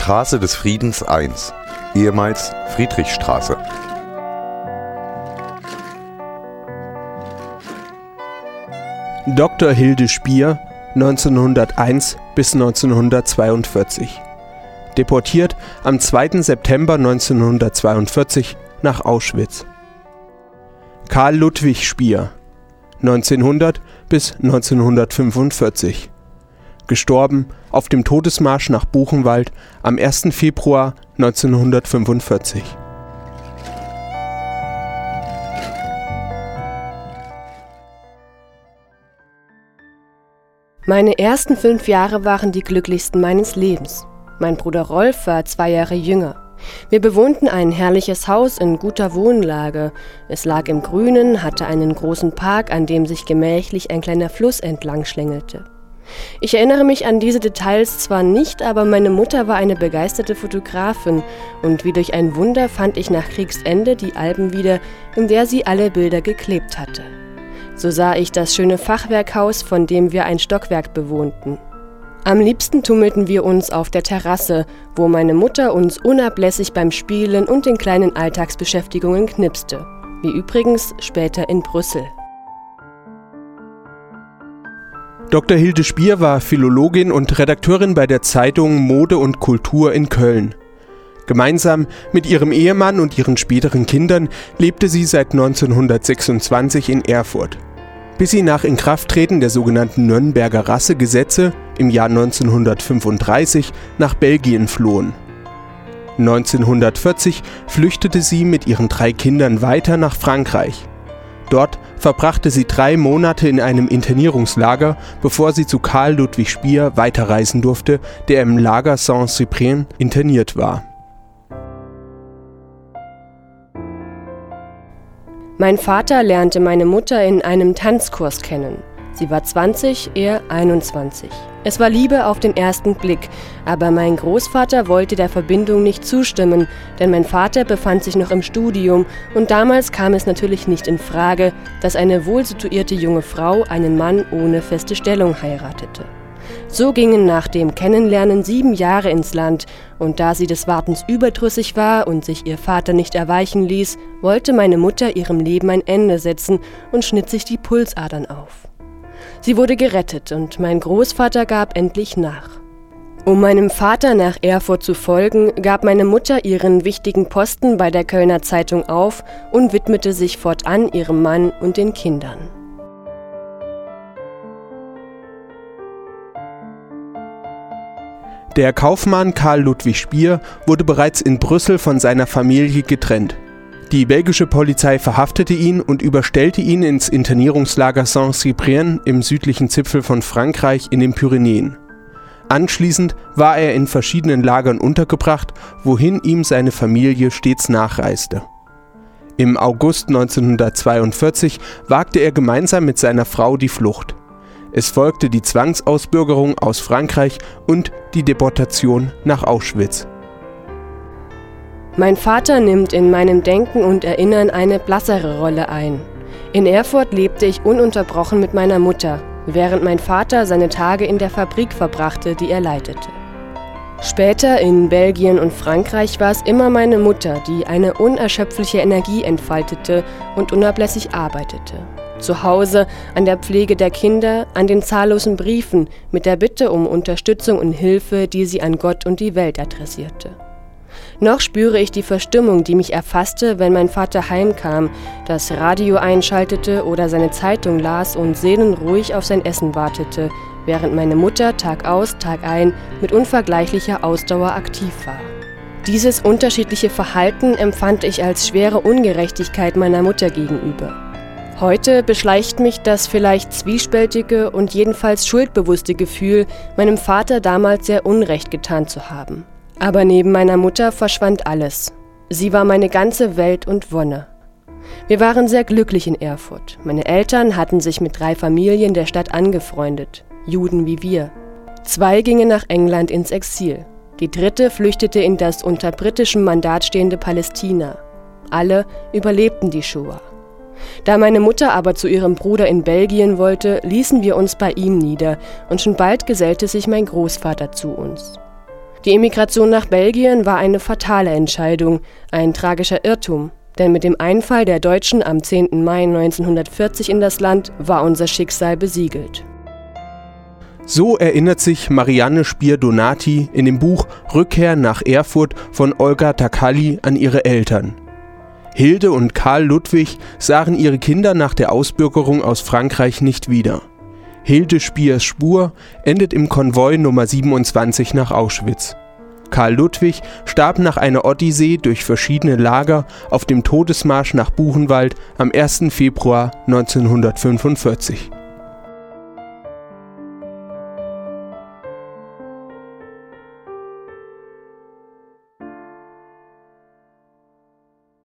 Straße des Friedens 1, ehemals Friedrichstraße. Dr. Hilde Spier, 1901 bis 1942. Deportiert am 2. September 1942 nach Auschwitz. Karl Ludwig Spier, 1900 bis 1945. Gestorben auf dem Todesmarsch nach Buchenwald am 1. Februar 1945. Meine ersten fünf Jahre waren die glücklichsten meines Lebens. Mein Bruder Rolf war zwei Jahre jünger. Wir bewohnten ein herrliches Haus in guter Wohnlage. Es lag im Grünen, hatte einen großen Park, an dem sich gemächlich ein kleiner Fluss entlang schlängelte. Ich erinnere mich an diese Details zwar nicht, aber meine Mutter war eine begeisterte Fotografin und wie durch ein Wunder fand ich nach Kriegsende die Alben wieder, in der sie alle Bilder geklebt hatte. So sah ich das schöne Fachwerkhaus, von dem wir ein Stockwerk bewohnten. Am liebsten tummelten wir uns auf der Terrasse, wo meine Mutter uns unablässig beim Spielen und den kleinen Alltagsbeschäftigungen knipste, wie übrigens später in Brüssel. Dr. Hilde Spier war Philologin und Redakteurin bei der Zeitung Mode und Kultur in Köln. Gemeinsam mit ihrem Ehemann und ihren späteren Kindern lebte sie seit 1926 in Erfurt bis sie nach Inkrafttreten der sogenannten Nürnberger Rassegesetze im Jahr 1935 nach Belgien flohen. 1940 flüchtete sie mit ihren drei Kindern weiter nach Frankreich. Dort verbrachte sie drei Monate in einem Internierungslager, bevor sie zu Karl Ludwig Spier weiterreisen durfte, der im Lager Saint-Cyprien interniert war. Mein Vater lernte meine Mutter in einem Tanzkurs kennen. Sie war 20, er 21. Es war Liebe auf den ersten Blick, aber mein Großvater wollte der Verbindung nicht zustimmen, denn mein Vater befand sich noch im Studium und damals kam es natürlich nicht in Frage, dass eine wohlsituierte junge Frau einen Mann ohne feste Stellung heiratete. So gingen nach dem Kennenlernen sieben Jahre ins Land, und da sie des Wartens überdrüssig war und sich ihr Vater nicht erweichen ließ, wollte meine Mutter ihrem Leben ein Ende setzen und schnitt sich die Pulsadern auf. Sie wurde gerettet und mein Großvater gab endlich nach. Um meinem Vater nach Erfurt zu folgen, gab meine Mutter ihren wichtigen Posten bei der Kölner Zeitung auf und widmete sich fortan ihrem Mann und den Kindern. Der Kaufmann Karl Ludwig Spier wurde bereits in Brüssel von seiner Familie getrennt. Die belgische Polizei verhaftete ihn und überstellte ihn ins Internierungslager Saint-Cyprien im südlichen Zipfel von Frankreich in den Pyrenäen. Anschließend war er in verschiedenen Lagern untergebracht, wohin ihm seine Familie stets nachreiste. Im August 1942 wagte er gemeinsam mit seiner Frau die Flucht. Es folgte die Zwangsausbürgerung aus Frankreich und die Deportation nach Auschwitz. Mein Vater nimmt in meinem Denken und Erinnern eine blassere Rolle ein. In Erfurt lebte ich ununterbrochen mit meiner Mutter, während mein Vater seine Tage in der Fabrik verbrachte, die er leitete. Später in Belgien und Frankreich war es immer meine Mutter, die eine unerschöpfliche Energie entfaltete und unablässig arbeitete zu Hause, an der Pflege der Kinder, an den zahllosen Briefen mit der Bitte um Unterstützung und Hilfe, die sie an Gott und die Welt adressierte. Noch spüre ich die Verstimmung, die mich erfasste, wenn mein Vater heimkam, das Radio einschaltete oder seine Zeitung las und seelenruhig auf sein Essen wartete, während meine Mutter Tag aus, Tag ein mit unvergleichlicher Ausdauer aktiv war. Dieses unterschiedliche Verhalten empfand ich als schwere Ungerechtigkeit meiner Mutter gegenüber. Heute beschleicht mich das vielleicht zwiespältige und jedenfalls schuldbewusste Gefühl, meinem Vater damals sehr Unrecht getan zu haben. Aber neben meiner Mutter verschwand alles. Sie war meine ganze Welt und Wonne. Wir waren sehr glücklich in Erfurt. Meine Eltern hatten sich mit drei Familien der Stadt angefreundet, Juden wie wir. Zwei gingen nach England ins Exil. Die dritte flüchtete in das unter britischem Mandat stehende Palästina. Alle überlebten die Shoah. Da meine Mutter aber zu ihrem Bruder in Belgien wollte, ließen wir uns bei ihm nieder, und schon bald gesellte sich mein Großvater zu uns. Die Emigration nach Belgien war eine fatale Entscheidung, ein tragischer Irrtum, denn mit dem Einfall der Deutschen am 10. Mai 1940 in das Land war unser Schicksal besiegelt. So erinnert sich Marianne Spier-Donati in dem Buch Rückkehr nach Erfurt von Olga Takali an ihre Eltern. Hilde und Karl Ludwig sahen ihre Kinder nach der Ausbürgerung aus Frankreich nicht wieder. Hilde Spiers Spur endet im Konvoi Nummer 27 nach Auschwitz. Karl Ludwig starb nach einer Odyssee durch verschiedene Lager auf dem Todesmarsch nach Buchenwald am 1. Februar 1945